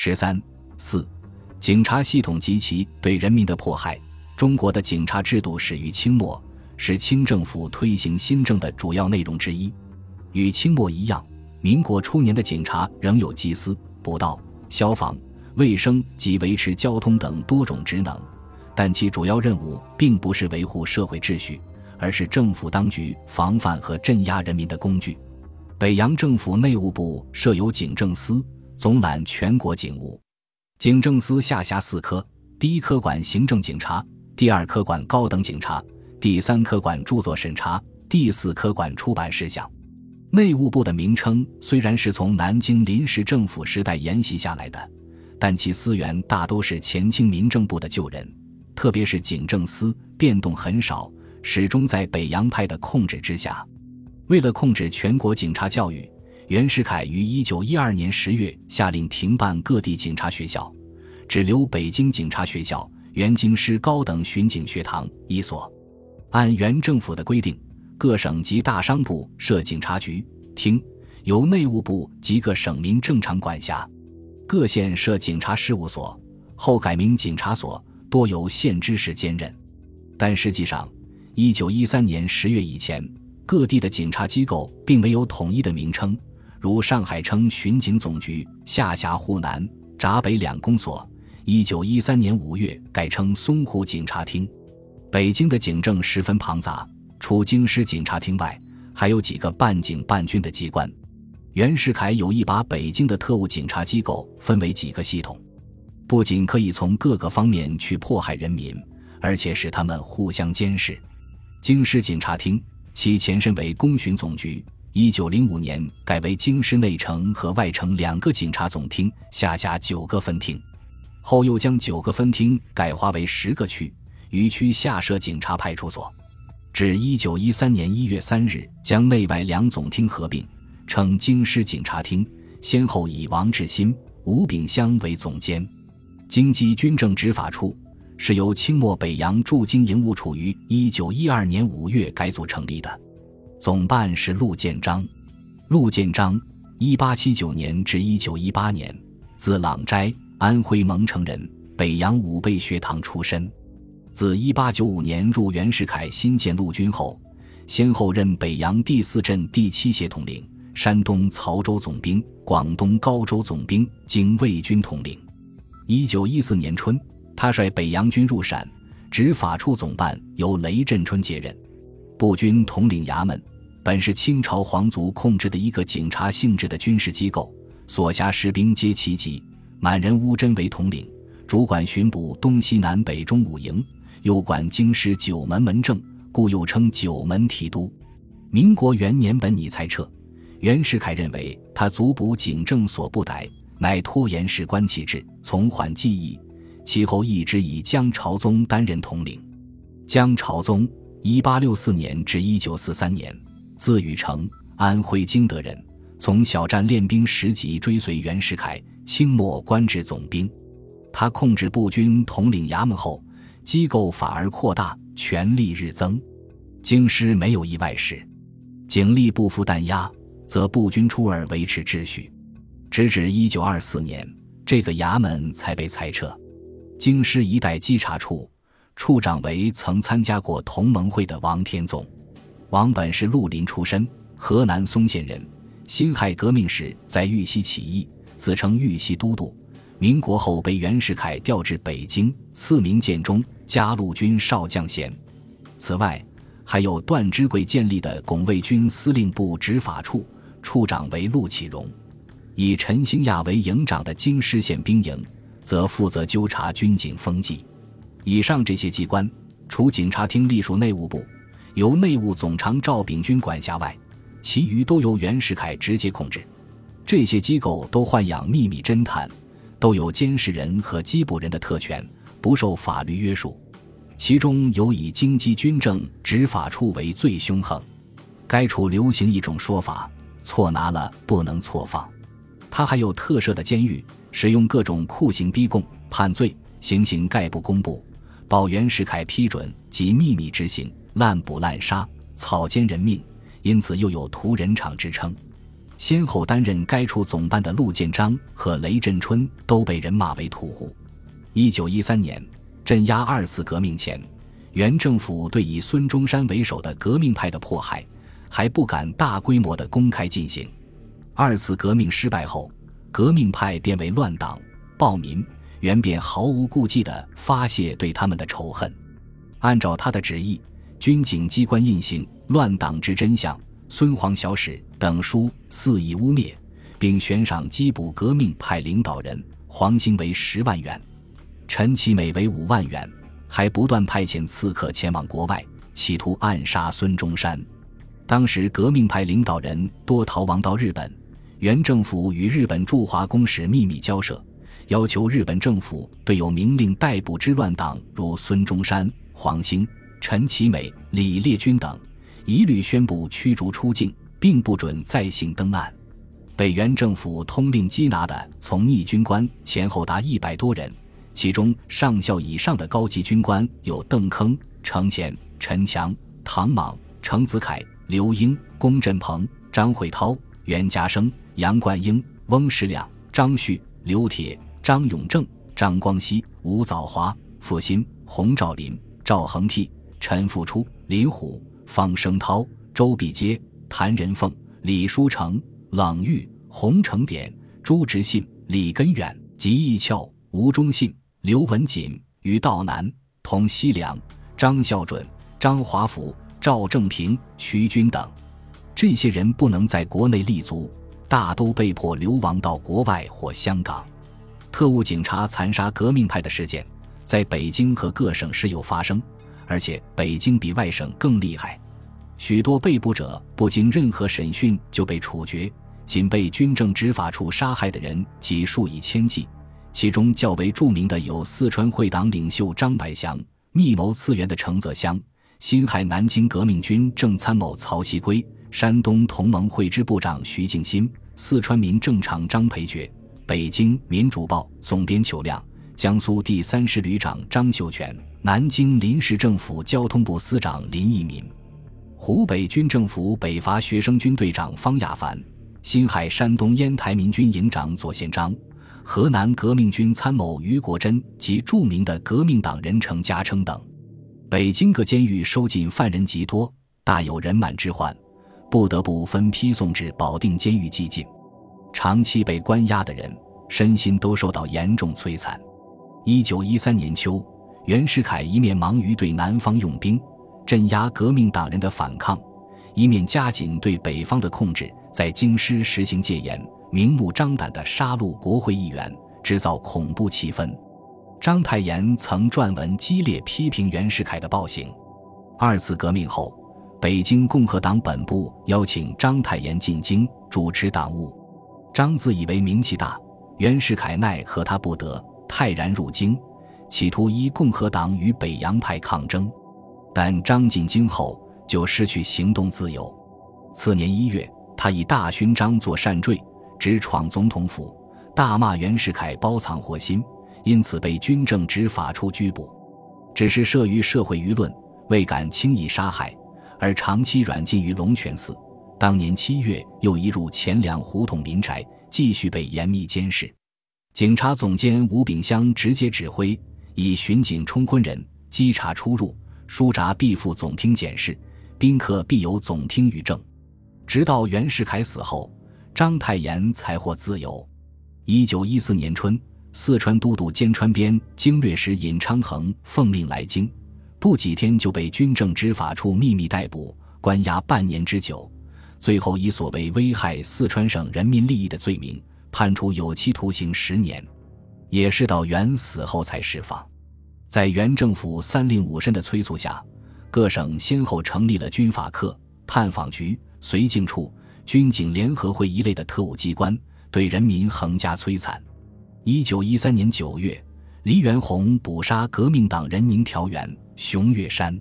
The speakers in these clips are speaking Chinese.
十三四，警察系统及其对人民的迫害。中国的警察制度始于清末，是清政府推行新政的主要内容之一。与清末一样，民国初年的警察仍有缉私、捕盗、消防、卫生及维持交通等多种职能，但其主要任务并不是维护社会秩序，而是政府当局防范和镇压人民的工具。北洋政府内务部设有警政司。总揽全国警务，警政司下辖四科：第一科管行政警察，第二科管高等警察，第三科管著作审查，第四科管出版事项。内务部的名称虽然是从南京临时政府时代沿袭下来的，但其司员大都是前清民政部的旧人，特别是警政司变动很少，始终在北洋派的控制之下。为了控制全国警察教育。袁世凯于一九一二年十月下令停办各地警察学校，只留北京警察学校、原京师高等巡警学堂一所。按原政府的规定，各省及大商部设警察局厅，由内务部及各省民正常管辖；各县设警察事务所，后改名警察所，多由县知事兼任。但实际上，一九一三年十月以前，各地的警察机构并没有统一的名称。如上海称巡警总局，下辖沪南、闸北两公所。一九一三年五月改称淞沪警察厅。北京的警政十分庞杂，除京师警察厅外，还有几个半警半军的机关。袁世凯有意把北京的特务警察机构分为几个系统，不仅可以从各个方面去迫害人民，而且使他们互相监视。京师警察厅其前身为公巡总局。一九零五年改为京师内城和外城两个警察总厅，下辖九个分厅。后又将九个分厅改划为十个区，于区下设警察派出所。至一九一三年一月三日，将内外两总厅合并，称京师警察厅，先后以王志新、吴炳湘为总监。京畿军政执法处是由清末北洋驻京营务处于一九一二年五月改组成立的。总办是陆建章，陆建章，一八七九年至一九一八年，字朗斋，安徽蒙城人，北洋武备学堂出身。自一八九五年入袁世凯新建陆军后，先后任北洋第四镇第七协统领、山东曹州总兵、广东高州总兵经卫军统领。一九一四年春，他率北洋军入陕，执法处总办由雷震春接任。步军统领衙门，本是清朝皇族控制的一个警察性质的军事机构，所辖士兵皆旗籍。满人乌珍为统领，主管巡捕东西南北中五营，又管京师九门门政，故又称九门提督。民国元年本拟裁撤，袁世凯认为他足补警政所不逮，乃拖延事关其制，从缓记忆。其后一直以江朝宗担任统领。江朝宗。一八六四年至一九四三年，字雨成，安徽旌德人。从小站练兵十级，追随袁世凯，清末官至总兵。他控制步军统领衙门后，机构反而扩大，权力日增。京师没有意外事，警力不服弹压，则步军出而维持秩序。直至一九二四年，这个衙门才被裁撤。京师一带稽查处。处长为曾参加过同盟会的王天纵，王本是绿林出身，河南嵩县人。辛亥革命时在玉溪起义，自称玉溪都督。民国后被袁世凯调至北京，赐名建中，加陆军少将衔。此外，还有段芝贵建立的拱卫军司令部执法处，处长为陆启荣。以陈兴亚为营长的京师宪兵营，则负责纠察军警风纪。以上这些机关，除警察厅隶属内务部，由内务总长赵秉钧管辖外，其余都由袁世凯直接控制。这些机构都豢养秘密侦探，都有监视人和缉捕人的特权，不受法律约束。其中有以京畿军政执法处为最凶横。该处流行一种说法：错拿了不能错放。他还有特设的监狱，使用各种酷刑逼供、判罪，行刑概不公布。报袁世凯批准及秘密执行，滥捕滥杀，草菅人命，因此又有屠人场之称。先后担任该处总办的陆建章和雷震春都被人骂为屠户。一九一三年，镇压二次革命前，原政府对以孙中山为首的革命派的迫害还不敢大规模的公开进行。二次革命失败后，革命派变为乱党暴民，原便毫无顾忌地发泄对他们的仇恨。按照他的旨意，军警机关印行《乱党之真相》《孙黄小史》等书，肆意污蔑，并悬赏缉捕革命派领导人黄兴为十万元，陈其美为五万元，还不断派遣刺客前往国外，企图暗杀孙中山。当时革命派领导人多逃亡到日本，原政府与日本驻华公使秘密交涉，要求日本政府对有明令逮捕之乱党，如孙中山。黄兴、陈其美、李烈钧等一律宣布驱逐出境，并不准再行登岸。被原政府通令缉拿的从逆军官前后达一百多人，其中上校以上的高级军官有邓铿、程潜、陈强、唐莽、程子恺、刘英、龚振鹏、张惠涛、袁家生、杨冠英、翁世亮、张旭、刘铁、张永正、张光熙、吴藻华、傅新、洪兆麟。赵恒惕、陈复初、林虎、方声涛、周必阶、谭仁凤、李书成、冷玉、洪承典、朱执信、李根远、吉义翘、吴忠信、刘文锦、于道南、童锡良、张孝准、张华甫、赵正平、徐军等，这些人不能在国内立足，大都被迫流亡到国外或香港。特务警察残杀革命派的事件。在北京和各省时有发生，而且北京比外省更厉害。许多被捕者不经任何审讯就被处决，仅被军政执法处杀害的人即数以千计。其中较为著名的有四川会党领袖张百祥、密谋次元的程泽湘、辛亥南京革命军正参谋曹锡圭、山东同盟会支部长徐敬新、四川民政厂张培觉、北京民主报总编裘亮。江苏第三师旅长张秀全，南京临时政府交通部司长林益民，湖北军政府北伐学生军队长方亚凡，辛亥山东烟台民军营长左宪章，河南革命军参谋于国珍及著名的革命党人程家称等。北京各监狱收进犯人极多，大有人满之患，不得不分批送至保定监狱寄禁。长期被关押的人，身心都受到严重摧残。一九一三年秋，袁世凯一面忙于对南方用兵镇压革命党人的反抗，一面加紧对北方的控制，在京师实行戒严，明目张胆地杀戮国会议员，制造恐怖气氛。章太炎曾撰文激烈批评袁世凯的暴行。二次革命后，北京共和党本部邀请章太炎进京主持党务，张自以为名气大，袁世凯奈何他不得。泰然入京，企图依共和党与北洋派抗争，但张进京后就失去行动自由。次年一月，他以大勋章作善坠，直闯总统府，大骂袁世凯包藏祸心，因此被军政执法处拘捕。只是慑于社会舆论，未敢轻易杀害，而长期软禁于龙泉寺。当年七月，又移入钱粮胡同民宅，继续被严密监视。警察总监吴炳湘直接指挥，以巡警冲婚人、稽查出入、书札必附总厅检视，宾客必由总厅予证。直到袁世凯死后，章太炎才获自由。一九一四年春，四川都督兼川边经略使尹昌衡奉命来京，不几天就被军政执法处秘密逮捕，关押半年之久，最后以所谓危害四川省人民利益的罪名。判处有期徒刑十年，也是到袁死后才释放。在原政府三令五申的催促下，各省先后成立了军法课、探访局、绥靖处、军警联合会一类的特务机关，对人民横加摧残。一九一三年九月，黎元洪捕杀革命党人宁调员熊岳山。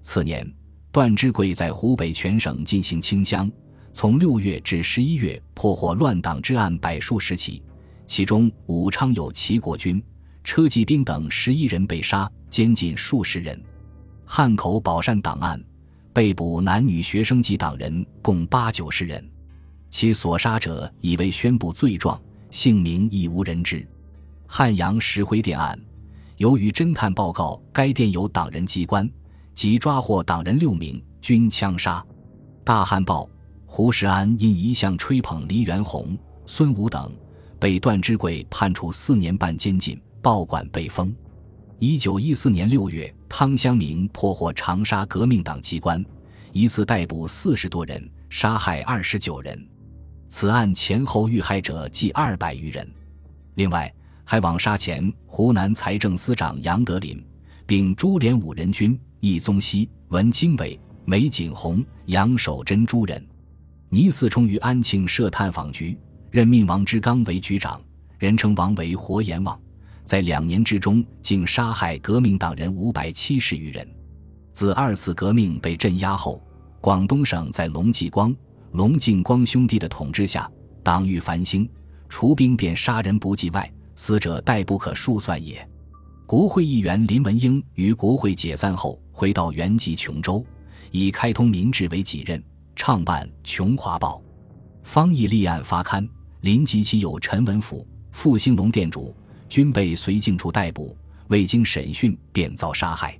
次年，段芝贵在湖北全省进行清乡。从六月至十一月，破获乱党之案百数十起，其中武昌有齐国军、车骑兵等十一人被杀，监禁数十人；汉口宝善党案，被捕男女学生及党人共八九十人。其所杀者已被宣布罪状，姓名亦无人知。汉阳石灰店案，由于侦探报告该店有党人机关，即抓获党人六名，均枪杀。大汉报胡石安因一向吹捧黎元洪、孙武等，被段之贵判处四年半监禁，报馆被封。一九一四年六月，汤湘明破获长沙革命党机关，一次逮捕四十多人，杀害二十九人。此案前后遇害者计二百余人。另外，还网杀前湖南财政司长杨德林，并株连五人军：易宗熙、文经纬、梅景洪、杨守贞诸人。倪嗣冲于安庆设探访局，任命王之刚为局长，人称王为活阎王。在两年之中，竟杀害革命党人五百七十余人。自二次革命被镇压后，广东省在龙继光、龙敬光兄弟的统治下，党欲繁兴，除兵变杀人不计外，死者殆不可数算也。国会议员林文英于国会解散后，回到原籍琼州，以开通民智为己任，创办《琼华报》。方毅立案发刊，林及其友陈文甫、复兴隆店主。均被绥靖处逮捕，未经审讯便遭杀害。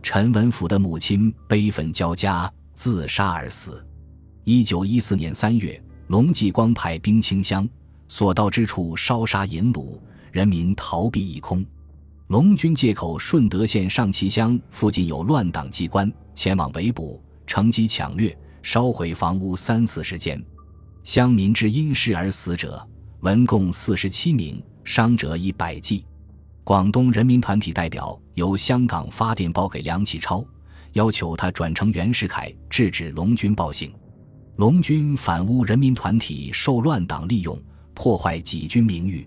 陈文甫的母亲悲愤交加，自杀而死。一九一四年三月，龙继光派兵清乡，所到之处烧杀淫掳，人民逃避一空。龙军借口顺德县上旗乡附近有乱党机关，前往围捕，乘机抢掠，烧毁房屋三四十间。乡民之因事而死者，文共四十七名。伤者一百计，广东人民团体代表由香港发电报给梁启超，要求他转呈袁世凯制止龙军暴行。龙军反诬人民团体受乱党利用，破坏己军名誉。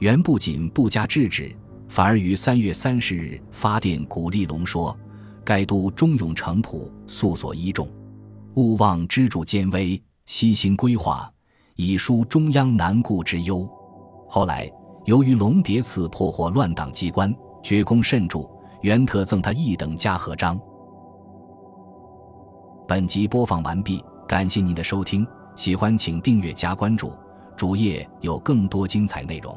袁不仅不加制止，反而于三月三十日发电鼓励龙说：“该都忠勇诚朴，素所依重，勿忘支柱坚威，悉心规划，以纾中央难顾之忧。”后来。由于龙蝶次破获乱党机关，绝功甚著，袁特赠他一等嘉禾章。本集播放完毕，感谢您的收听，喜欢请订阅加关注，主页有更多精彩内容。